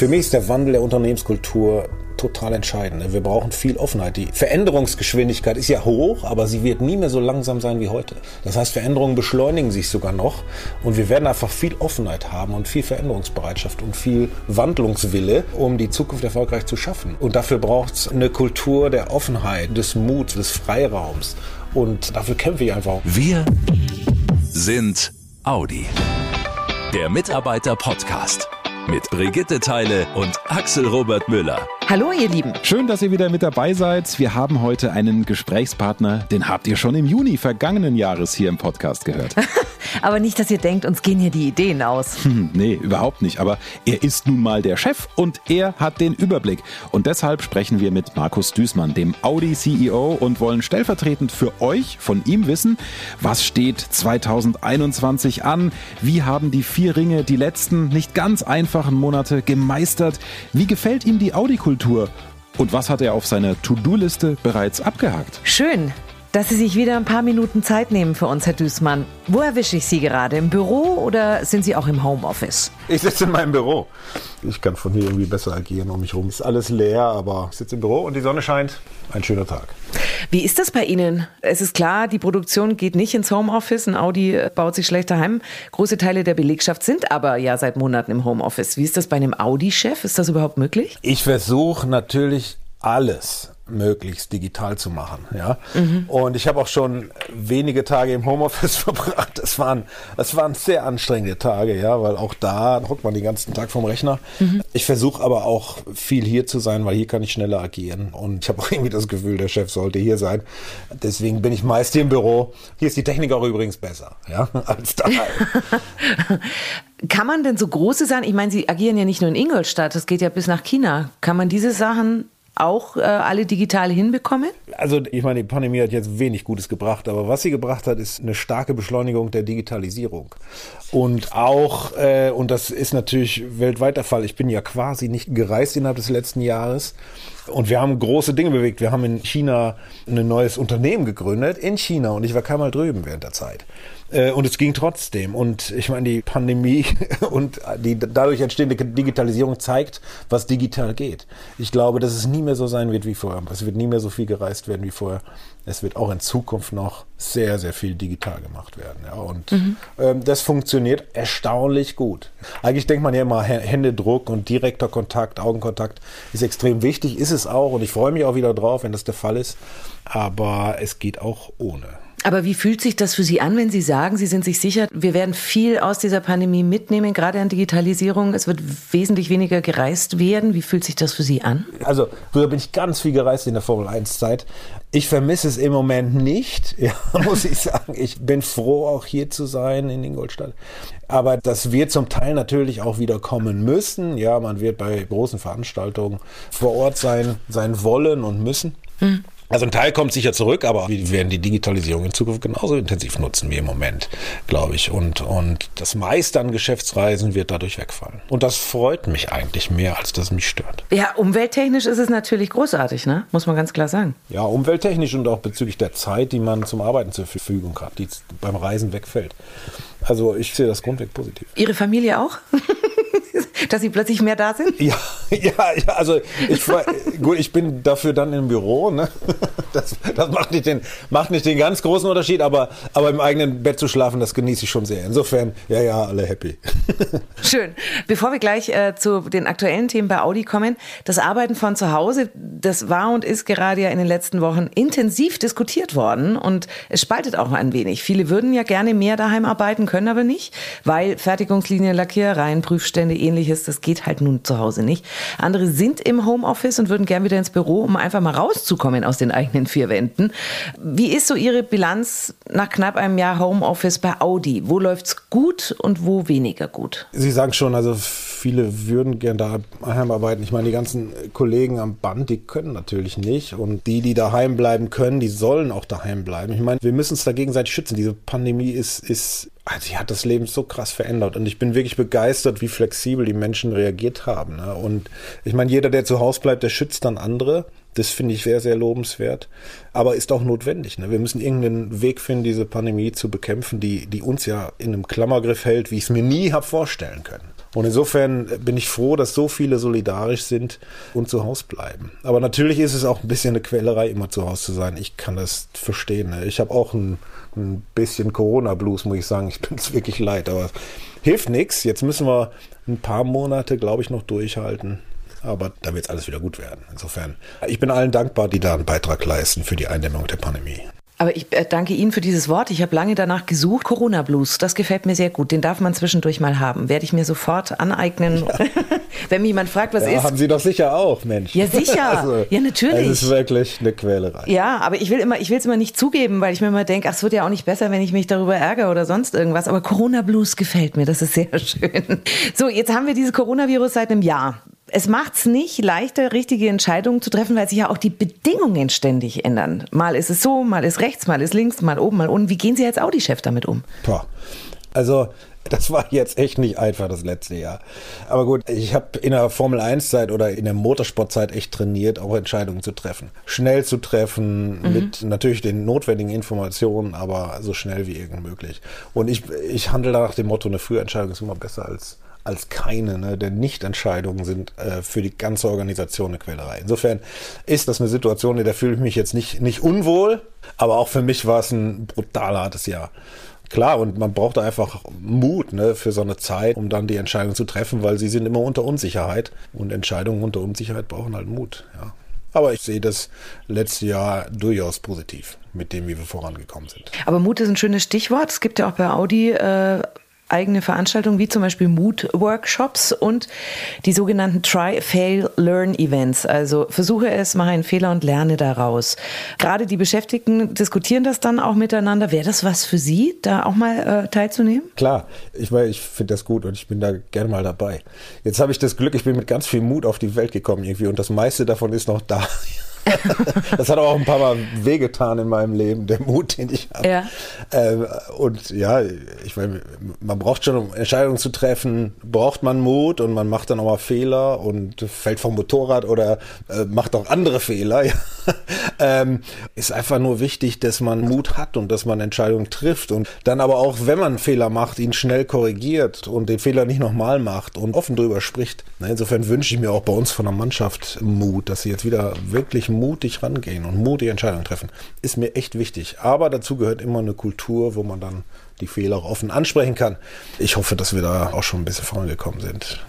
Für mich ist der Wandel der Unternehmenskultur total entscheidend. Wir brauchen viel Offenheit. Die Veränderungsgeschwindigkeit ist ja hoch, aber sie wird nie mehr so langsam sein wie heute. Das heißt, Veränderungen beschleunigen sich sogar noch und wir werden einfach viel Offenheit haben und viel Veränderungsbereitschaft und viel Wandlungswille, um die Zukunft erfolgreich zu schaffen. Und dafür braucht es eine Kultur der Offenheit, des Muts, des Freiraums. Und dafür kämpfe ich einfach. Wir sind Audi. Der Mitarbeiter-Podcast mit Brigitte Teile und Axel Robert Müller. Hallo ihr Lieben. Schön, dass ihr wieder mit dabei seid. Wir haben heute einen Gesprächspartner, den habt ihr schon im Juni vergangenen Jahres hier im Podcast gehört. Aber nicht, dass ihr denkt, uns gehen hier die Ideen aus. Hm, nee, überhaupt nicht. Aber er ist nun mal der Chef und er hat den Überblick. Und deshalb sprechen wir mit Markus Düßmann, dem Audi-CEO, und wollen stellvertretend für euch von ihm wissen, was steht 2021 an? Wie haben die vier Ringe die letzten nicht ganz einfachen Monate gemeistert? Wie gefällt ihm die Audi-Kultur? Und was hat er auf seiner To-Do-Liste bereits abgehakt? Schön, dass Sie sich wieder ein paar Minuten Zeit nehmen für uns, Herr Düßmann. Wo erwische ich Sie gerade? Im Büro oder sind Sie auch im Homeoffice? Ich sitze in meinem Büro. Ich kann von hier irgendwie besser agieren. Um mich herum ist alles leer, aber ich sitze im Büro und die Sonne scheint. Ein schöner Tag. Wie ist das bei Ihnen? Es ist klar, die Produktion geht nicht ins Homeoffice. Ein Audi baut sich schlecht daheim. Große Teile der Belegschaft sind aber ja seit Monaten im Homeoffice. Wie ist das bei einem Audi-Chef? Ist das überhaupt möglich? Ich versuche natürlich alles möglichst digital zu machen. Ja? Mhm. Und ich habe auch schon wenige Tage im Homeoffice verbracht. Das waren, das waren sehr anstrengende Tage, ja, weil auch da hockt man den ganzen Tag vom Rechner. Mhm. Ich versuche aber auch viel hier zu sein, weil hier kann ich schneller agieren. Und ich habe auch irgendwie das Gefühl, der Chef sollte hier sein. Deswegen bin ich meist hier im Büro. Hier ist die Technik auch übrigens besser, ja, als da. Kann man denn so große Sachen, ich meine, Sie agieren ja nicht nur in Ingolstadt, das geht ja bis nach China. Kann man diese Sachen auch äh, alle digital hinbekommen? Also ich meine, die Pandemie hat jetzt wenig Gutes gebracht, aber was sie gebracht hat, ist eine starke Beschleunigung der Digitalisierung. Und auch, äh, und das ist natürlich weltweit der Fall, ich bin ja quasi nicht gereist innerhalb des letzten Jahres. Und wir haben große Dinge bewegt. Wir haben in China ein neues Unternehmen gegründet, in China, und ich war keinmal drüben während der Zeit. Äh, und es ging trotzdem. Und ich meine, die Pandemie und die dadurch entstehende Digitalisierung zeigt, was digital geht. Ich glaube, dass es nie mehr so sein wird wie vorher. Es wird nie mehr so viel gereist werden wie vorher. Es wird auch in Zukunft noch sehr, sehr viel digital gemacht werden. Ja. Und mhm. ähm, das funktioniert erstaunlich gut. Eigentlich denkt man ja immer, Händedruck und direkter Kontakt, Augenkontakt ist extrem wichtig. Ist es auch. Und ich freue mich auch wieder drauf, wenn das der Fall ist. Aber es geht auch ohne. Aber wie fühlt sich das für Sie an, wenn Sie sagen, Sie sind sich sicher, wir werden viel aus dieser Pandemie mitnehmen, gerade an Digitalisierung? Es wird wesentlich weniger gereist werden. Wie fühlt sich das für Sie an? Also, früher bin ich ganz viel gereist in der Formel 1-Zeit. Ich vermisse es im Moment nicht, ja, muss ich sagen. Ich bin froh, auch hier zu sein in Ingolstadt. Aber das wird zum Teil natürlich auch wieder kommen müssen. Ja, man wird bei großen Veranstaltungen vor Ort sein, sein wollen und müssen. Hm. Also ein Teil kommt sicher zurück, aber wir werden die Digitalisierung in Zukunft genauso intensiv nutzen wie im Moment, glaube ich. Und, und das meiste an Geschäftsreisen wird dadurch wegfallen. Und das freut mich eigentlich mehr, als das mich stört. Ja, umwelttechnisch ist es natürlich großartig, ne? muss man ganz klar sagen. Ja, umwelttechnisch und auch bezüglich der Zeit, die man zum Arbeiten zur Verfügung hat, die beim Reisen wegfällt. Also ich sehe das grundweg positiv. Ihre Familie auch? dass sie plötzlich mehr da sind? Ja, ja, ja also ich, gut, ich bin dafür dann im Büro. Ne? Das, das macht, nicht den, macht nicht den ganz großen Unterschied, aber, aber im eigenen Bett zu schlafen, das genieße ich schon sehr. Insofern, ja, ja, alle happy. Schön. Bevor wir gleich äh, zu den aktuellen Themen bei Audi kommen, das Arbeiten von zu Hause, das war und ist gerade ja in den letzten Wochen intensiv diskutiert worden und es spaltet auch ein wenig. Viele würden ja gerne mehr daheim arbeiten, können aber nicht, weil Fertigungslinien, Lackierereien, Prüfstände, ähnliches, das geht halt nun zu Hause nicht. Andere sind im Homeoffice und würden gern wieder ins Büro, um einfach mal rauszukommen aus den eigenen vier Wänden. Wie ist so Ihre Bilanz nach knapp einem Jahr Homeoffice bei Audi? Wo läuft's gut und wo weniger gut? Sie sagen schon, also viele würden gern daheim arbeiten. Ich meine, die ganzen Kollegen am Band, die können natürlich nicht. Und die, die daheim bleiben können, die sollen auch daheim bleiben. Ich meine, wir müssen uns da gegenseitig schützen. Diese Pandemie ist, ist also sie hat das Leben so krass verändert und ich bin wirklich begeistert, wie flexibel die Menschen reagiert haben. Ne? Und ich meine, jeder, der zu Hause bleibt, der schützt dann andere. Das finde ich sehr, sehr lobenswert, aber ist auch notwendig. Ne? Wir müssen irgendeinen Weg finden, diese Pandemie zu bekämpfen, die, die uns ja in einem Klammergriff hält, wie ich es mir nie habe vorstellen können. Und insofern bin ich froh, dass so viele solidarisch sind und zu Hause bleiben. Aber natürlich ist es auch ein bisschen eine Quälerei, immer zu Hause zu sein. Ich kann das verstehen. Ne? Ich habe auch ein, ein bisschen Corona-Blues, muss ich sagen. Ich bin es wirklich leid, aber hilft nichts. Jetzt müssen wir ein paar Monate, glaube ich, noch durchhalten. Aber da wird es alles wieder gut werden. Insofern, ich bin allen dankbar, die da einen Beitrag leisten für die Eindämmung der Pandemie. Aber ich äh, danke Ihnen für dieses Wort. Ich habe lange danach gesucht. Corona Blues, das gefällt mir sehr gut. Den darf man zwischendurch mal haben. Werde ich mir sofort aneignen. Ja. Wenn mich jemand fragt, was ja, ist. Haben Sie doch sicher auch, Mensch. Ja, sicher. Also, ja, natürlich. Es ist wirklich eine Quälerei. Ja, aber ich will immer, ich will es immer nicht zugeben, weil ich mir immer denke, ach, es wird ja auch nicht besser, wenn ich mich darüber ärgere oder sonst irgendwas. Aber Corona Blues gefällt mir. Das ist sehr schön. So, jetzt haben wir dieses Coronavirus seit einem Jahr es macht es nicht leichter, richtige Entscheidungen zu treffen, weil sich ja auch die Bedingungen ständig ändern. Mal ist es so, mal ist rechts, mal ist links, mal oben, mal unten. Wie gehen Sie als Audi-Chef damit um? Boah. Also das war jetzt echt nicht einfach das letzte Jahr. Aber gut, ich habe in der Formel 1-Zeit oder in der Motorsportzeit echt trainiert, auch Entscheidungen zu treffen. Schnell zu treffen, mhm. mit natürlich den notwendigen Informationen, aber so schnell wie irgend möglich. Und ich, ich handle nach dem Motto, eine frühe Entscheidung ist immer besser als als keine, ne? denn Nichtentscheidungen sind äh, für die ganze Organisation eine Quälerei. Insofern ist das eine Situation, in der fühle ich mich jetzt nicht, nicht unwohl, aber auch für mich war es ein brutal hartes Jahr. Klar, und man braucht einfach Mut ne, für so eine Zeit, um dann die Entscheidung zu treffen, weil sie sind immer unter Unsicherheit und Entscheidungen unter Unsicherheit brauchen halt Mut. Ja. Aber ich sehe das letzte Jahr durchaus positiv mit dem, wie wir vorangekommen sind. Aber Mut ist ein schönes Stichwort. Es gibt ja auch bei Audi äh, eigene Veranstaltungen wie zum Beispiel Mood-Workshops und die sogenannten Try, Fail, Learn Events. Also versuche es, mache einen Fehler und lerne daraus. Gerade die Beschäftigten diskutieren das dann auch miteinander. Wäre das was für Sie, da auch mal äh, teilzunehmen? Klar, ich, ich finde das gut und ich bin da gerne mal dabei. Jetzt habe ich das Glück, ich bin mit ganz viel Mut auf die Welt gekommen irgendwie und das meiste davon ist noch da. das hat auch ein paar Mal wehgetan in meinem Leben, der Mut, den ich habe. Ja. Ähm, und ja, ich meine, man braucht schon, um Entscheidungen zu treffen, braucht man Mut und man macht dann auch mal Fehler und fällt vom Motorrad oder äh, macht auch andere Fehler. Ja. ähm, ist einfach nur wichtig, dass man Mut hat und dass man Entscheidungen trifft und dann aber auch, wenn man Fehler macht, ihn schnell korrigiert und den Fehler nicht nochmal macht und offen drüber spricht. Insofern wünsche ich mir auch bei uns von der Mannschaft Mut, dass sie jetzt wieder wirklich mutig rangehen und mutige Entscheidungen treffen, ist mir echt wichtig. Aber dazu gehört immer eine Kultur, wo man dann die Fehler auch offen ansprechen kann. Ich hoffe, dass wir da auch schon ein bisschen vorangekommen sind.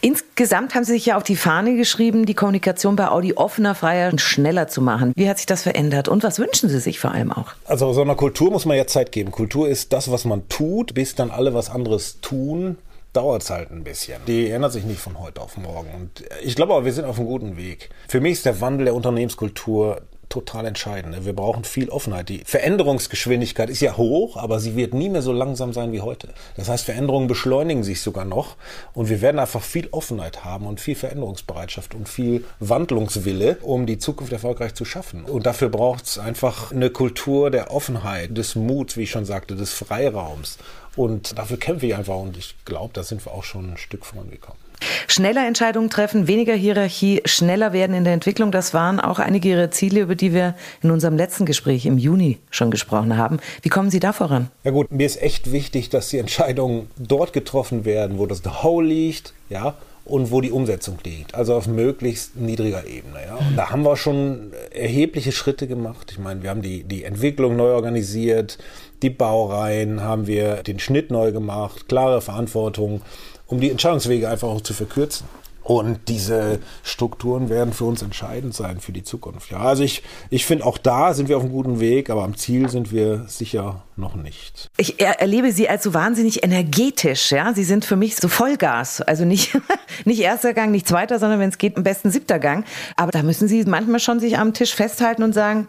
Insgesamt haben Sie sich ja auf die Fahne geschrieben, die Kommunikation bei Audi offener, freier und schneller zu machen. Wie hat sich das verändert und was wünschen Sie sich vor allem auch? Also so einer Kultur muss man ja Zeit geben. Kultur ist das, was man tut, bis dann alle was anderes tun dauert es halt ein bisschen. Die ändert sich nicht von heute auf morgen. Und ich glaube aber, wir sind auf einem guten Weg. Für mich ist der Wandel der Unternehmenskultur total entscheidend. Wir brauchen viel Offenheit. Die Veränderungsgeschwindigkeit ist ja hoch, aber sie wird nie mehr so langsam sein wie heute. Das heißt, Veränderungen beschleunigen sich sogar noch und wir werden einfach viel Offenheit haben und viel Veränderungsbereitschaft und viel Wandlungswille, um die Zukunft erfolgreich zu schaffen. Und dafür braucht es einfach eine Kultur der Offenheit, des Muts, wie ich schon sagte, des Freiraums. Und dafür kämpfe ich einfach und ich glaube, da sind wir auch schon ein Stück vorangekommen. Schneller Entscheidungen treffen, weniger Hierarchie, schneller werden in der Entwicklung. Das waren auch einige Ihrer Ziele, über die wir in unserem letzten Gespräch im Juni schon gesprochen haben. Wie kommen Sie da voran? Ja gut, mir ist echt wichtig, dass die Entscheidungen dort getroffen werden, wo das Know-how liegt, ja, und wo die Umsetzung liegt, also auf möglichst niedriger Ebene. Ja. Und da haben wir schon erhebliche Schritte gemacht. Ich meine, wir haben die, die Entwicklung neu organisiert, die Baureihen haben wir den Schnitt neu gemacht, klare Verantwortung, um die Entscheidungswege einfach auch zu verkürzen. Und diese Strukturen werden für uns entscheidend sein für die Zukunft. Ja, also ich, ich finde auch da sind wir auf einem guten Weg, aber am Ziel sind wir sicher noch nicht. Ich erlebe Sie als so wahnsinnig energetisch. Ja, Sie sind für mich so Vollgas. Also nicht, nicht erster Gang, nicht zweiter, sondern wenn es geht, am besten siebter Gang. Aber da müssen Sie manchmal schon sich am Tisch festhalten und sagen,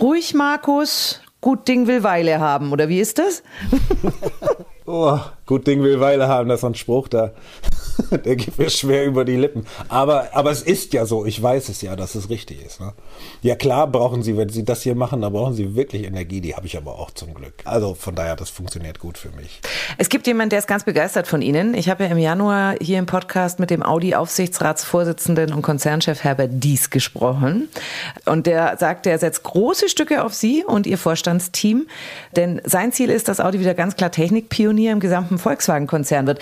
ruhig, Markus, gut Ding will Weile haben. Oder wie ist das? oh, gut Ding will Weile haben, das ist ein Spruch da. der geht mir schwer über die Lippen. Aber, aber es ist ja so, ich weiß es ja, dass es richtig ist. Ne? Ja klar brauchen Sie, wenn Sie das hier machen, da brauchen Sie wirklich Energie, die habe ich aber auch zum Glück. Also von daher, das funktioniert gut für mich. Es gibt jemanden, der ist ganz begeistert von Ihnen. Ich habe ja im Januar hier im Podcast mit dem Audi-Aufsichtsratsvorsitzenden und Konzernchef Herbert Dies gesprochen. Und der sagte, er setzt große Stücke auf Sie und Ihr Vorstandsteam. Denn sein Ziel ist, dass Audi wieder ganz klar Technikpionier im gesamten Volkswagen-Konzern wird.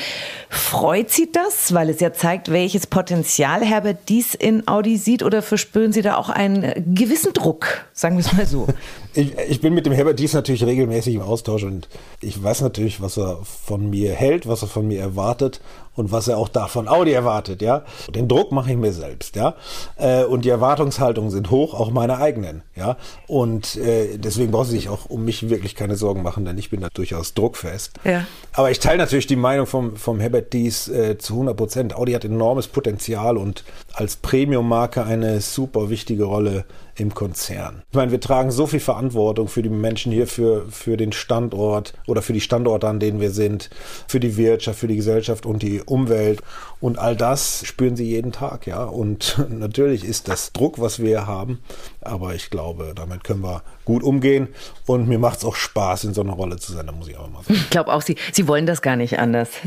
Freut Sie das, weil es ja zeigt, welches Potenzial Herbert Dies in Audi sieht? Oder verspüren Sie da auch einen gewissen Druck? Sagen wir es mal so. Ich, ich, bin mit dem Herbert Dies natürlich regelmäßig im Austausch und ich weiß natürlich, was er von mir hält, was er von mir erwartet und was er auch da von Audi erwartet, ja. Den Druck mache ich mir selbst, ja. Äh, und die Erwartungshaltungen sind hoch, auch meine eigenen, ja. Und äh, deswegen brauchen Sie sich auch um mich wirklich keine Sorgen machen, denn ich bin da durchaus druckfest. Ja. Aber ich teile natürlich die Meinung vom, vom Herbert Dies äh, zu 100 Prozent. Audi hat enormes Potenzial und als Premium-Marke eine super wichtige Rolle im Konzern. Ich meine, wir tragen so viel Verantwortung für die Menschen hier, für, für den Standort oder für die Standorte, an denen wir sind, für die Wirtschaft, für die Gesellschaft und die Umwelt. Und all das spüren sie jeden Tag, ja. Und natürlich ist das Druck, was wir haben, aber ich glaube, damit können wir gut umgehen. Und mir macht es auch Spaß, in so einer Rolle zu sein, da muss ich auch mal sagen. Ich glaube auch, Sie, Sie wollen das gar nicht anders.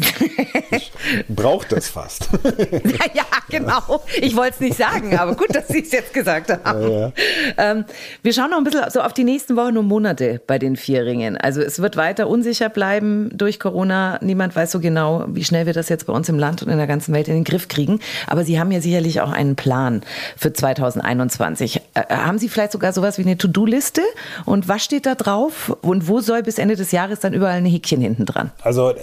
Ich brauche das fast. ja, genau. Ich wollte es nicht sagen, aber gut, dass Sie es jetzt gesagt haben. Ja, ja. Ähm, wir schauen noch ein bisschen so auf die nächsten Wochen und Monate bei den Vierringen. Also es wird weiter unsicher bleiben durch Corona. Niemand weiß so genau, wie schnell wir das jetzt bei uns im Land und in der ganzen Welt in den Griff kriegen. Aber Sie haben ja sicherlich auch einen Plan für 2021. Äh, haben Sie vielleicht sogar sowas wie eine To-Do-Liste? Und was steht da drauf? Und wo soll bis Ende des Jahres dann überall ein Häkchen hinten dran? Also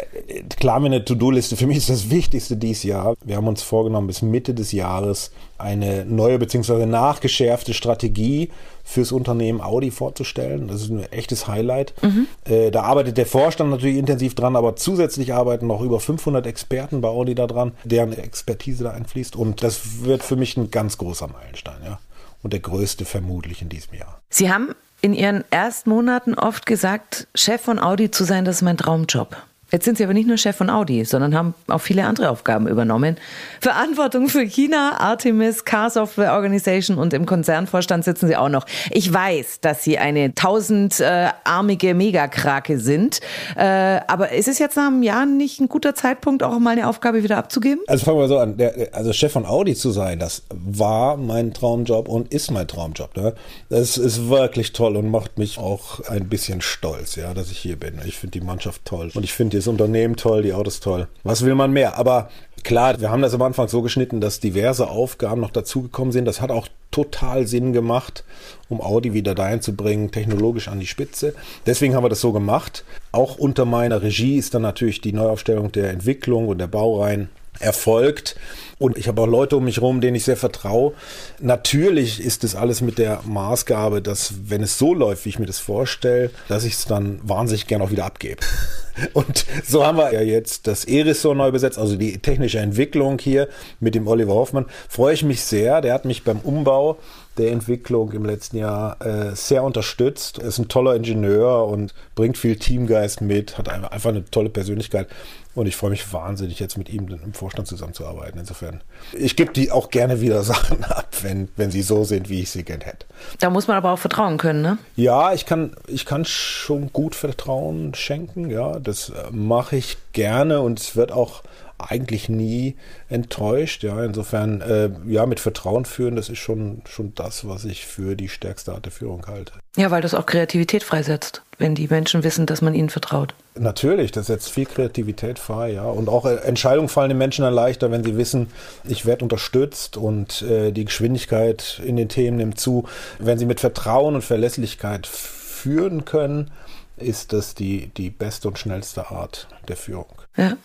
klar, mir eine To-Do-Liste. Für mich ist das Wichtigste dieses Jahr. Wir haben uns vorgenommen, bis Mitte des Jahres eine neue bzw. nachgeschärfte Strategie fürs Unternehmen Audi vorzustellen. Das ist ein echtes Highlight. Mhm. Äh, da arbeitet der Vorstand natürlich intensiv dran, aber zusätzlich arbeiten noch über 500 Experten bei Audi daran, deren Expertise da einfließt. Und das wird für mich ein ganz großer Meilenstein, ja. Und der größte vermutlich in diesem Jahr. Sie haben in Ihren ersten Monaten oft gesagt, Chef von Audi zu sein, das ist mein Traumjob. Jetzt sind Sie aber nicht nur Chef von Audi, sondern haben auch viele andere Aufgaben übernommen. Verantwortung für China, Artemis, Car Software Organization und im Konzernvorstand sitzen Sie auch noch. Ich weiß, dass Sie eine tausendarmige Megakrake sind. Äh, aber ist es jetzt nach einem Jahr nicht ein guter Zeitpunkt, auch mal eine Aufgabe wieder abzugeben? Also fangen wir so an. Der, also Chef von Audi zu sein, das war mein Traumjob und ist mein Traumjob. Ne? Das ist wirklich toll und macht mich auch ein bisschen stolz, ja, dass ich hier bin. Ich finde die Mannschaft toll und ich finde das Unternehmen toll, die Autos toll. Was will man mehr? Aber klar, wir haben das am Anfang so geschnitten, dass diverse Aufgaben noch dazugekommen sind. Das hat auch total Sinn gemacht, um Audi wieder dahin zu bringen, technologisch an die Spitze. Deswegen haben wir das so gemacht. Auch unter meiner Regie ist dann natürlich die Neuaufstellung der Entwicklung und der Baureihen erfolgt. Und ich habe auch Leute um mich herum, denen ich sehr vertraue. Natürlich ist das alles mit der Maßgabe, dass wenn es so läuft, wie ich mir das vorstelle, dass ich es dann wahnsinnig gern auch wieder abgebe. Und so haben wir ja jetzt das Erisor neu besetzt, also die technische Entwicklung hier mit dem Oliver Hoffmann. Freue ich mich sehr. Der hat mich beim Umbau der Entwicklung im letzten Jahr äh, sehr unterstützt. Er ist ein toller Ingenieur und bringt viel Teamgeist mit, hat einfach eine tolle Persönlichkeit. Und ich freue mich wahnsinnig, jetzt mit ihm im Vorstand zusammenzuarbeiten. Insofern, ich gebe die auch gerne wieder Sachen ab, wenn, wenn sie so sind, wie ich sie gern hätte. Da muss man aber auch vertrauen können, ne? Ja, ich kann, ich kann schon gut Vertrauen schenken. Ja, das äh, mache ich gerne und es wird auch eigentlich nie enttäuscht. Ja, insofern, äh, ja, mit Vertrauen führen, das ist schon, schon das, was ich für die stärkste Art der Führung halte. Ja, weil das auch Kreativität freisetzt, wenn die Menschen wissen, dass man ihnen vertraut. Natürlich, das setzt viel Kreativität frei, ja. Und auch äh, Entscheidungen fallen den Menschen dann leichter, wenn sie wissen, ich werde unterstützt und äh, die Geschwindigkeit in den Themen nimmt zu. Wenn sie mit Vertrauen und Verlässlichkeit führen können, ist das die, die beste und schnellste Art der Führung. Ja.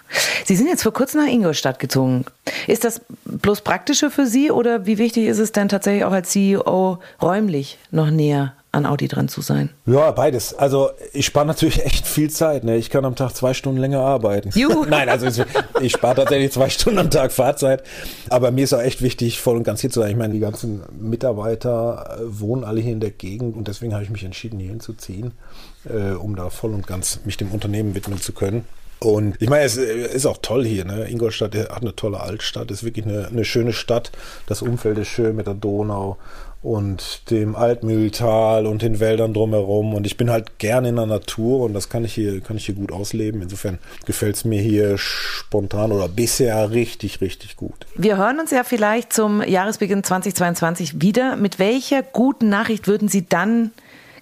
Sie sind jetzt vor kurzem nach Ingolstadt gezogen. Ist das bloß praktischer für Sie oder wie wichtig ist es denn tatsächlich auch als CEO räumlich noch näher an Audi dran zu sein? Ja, beides. Also ich spare natürlich echt viel Zeit. Ne? Ich kann am Tag zwei Stunden länger arbeiten. Juhu. Nein, also ich spare tatsächlich zwei Stunden am Tag Fahrzeit. Aber mir ist auch echt wichtig, voll und ganz hier zu sein. Ich meine, die ganzen Mitarbeiter äh, wohnen alle hier in der Gegend und deswegen habe ich mich entschieden, hier hinzuziehen, äh, um da voll und ganz mich dem Unternehmen widmen zu können. Und ich meine, es ist auch toll hier. Ne? Ingolstadt hat eine tolle Altstadt, ist wirklich eine, eine schöne Stadt. Das Umfeld ist schön mit der Donau und dem Altmühltal und den Wäldern drumherum. Und ich bin halt gerne in der Natur und das kann ich hier, kann ich hier gut ausleben. Insofern gefällt es mir hier spontan oder bisher richtig, richtig gut. Wir hören uns ja vielleicht zum Jahresbeginn 2022 wieder. Mit welcher guten Nachricht würden Sie dann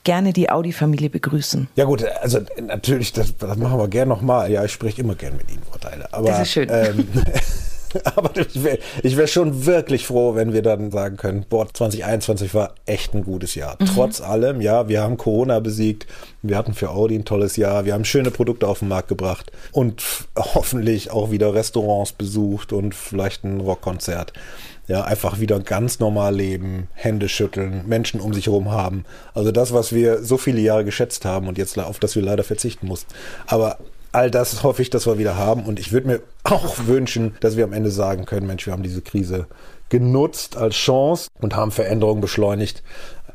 gerne die Audi-Familie begrüßen. Ja gut, also natürlich, das, das machen wir gerne nochmal. Ja, ich spreche immer gerne mit Ihnen, Frau Teile. Aber, das ist schön. Ähm, Aber ich wäre wär schon wirklich froh, wenn wir dann sagen können, boah, 2021 war echt ein gutes Jahr. Mhm. Trotz allem, ja, wir haben Corona besiegt, wir hatten für Audi ein tolles Jahr, wir haben schöne Produkte auf den Markt gebracht und hoffentlich auch wieder Restaurants besucht und vielleicht ein Rockkonzert. Ja, einfach wieder ganz normal leben, Hände schütteln, Menschen um sich herum haben. Also das, was wir so viele Jahre geschätzt haben und jetzt auf das wir leider verzichten mussten. Aber all das hoffe ich, dass wir wieder haben. Und ich würde mir auch wünschen, dass wir am Ende sagen können, Mensch, wir haben diese Krise genutzt als Chance und haben Veränderungen beschleunigt.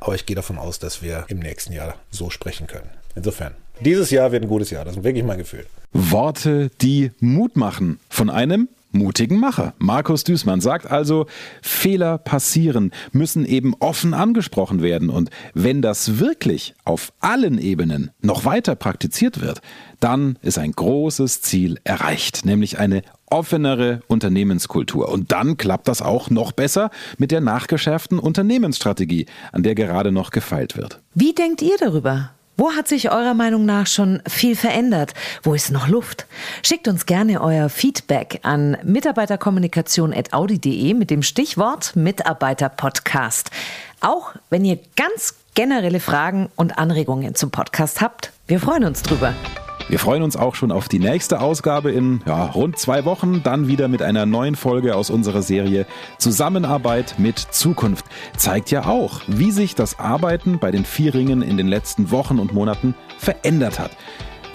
Aber ich gehe davon aus, dass wir im nächsten Jahr so sprechen können. Insofern, dieses Jahr wird ein gutes Jahr. Das ist wirklich mein Gefühl. Worte, die Mut machen. Von einem mutigen Macher. Markus Düßmann sagt also, Fehler passieren, müssen eben offen angesprochen werden. Und wenn das wirklich auf allen Ebenen noch weiter praktiziert wird, dann ist ein großes Ziel erreicht, nämlich eine offenere Unternehmenskultur. Und dann klappt das auch noch besser mit der nachgeschärften Unternehmensstrategie, an der gerade noch gefeilt wird. Wie denkt ihr darüber? Wo hat sich eurer Meinung nach schon viel verändert? Wo ist noch Luft? Schickt uns gerne euer Feedback an mitarbeiterkommunikation.audi.de mit dem Stichwort Mitarbeiterpodcast. Auch wenn ihr ganz generelle Fragen und Anregungen zum Podcast habt, wir freuen uns drüber. Wir freuen uns auch schon auf die nächste Ausgabe in ja, rund zwei Wochen, dann wieder mit einer neuen Folge aus unserer Serie Zusammenarbeit mit Zukunft. Zeigt ja auch, wie sich das Arbeiten bei den Vierringen in den letzten Wochen und Monaten verändert hat.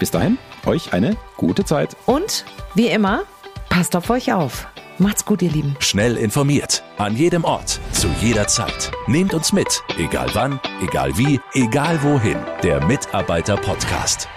Bis dahin, euch eine gute Zeit. Und wie immer, passt auf euch auf. Macht's gut, ihr Lieben. Schnell informiert. An jedem Ort. Zu jeder Zeit. Nehmt uns mit. Egal wann, egal wie, egal wohin. Der Mitarbeiter-Podcast.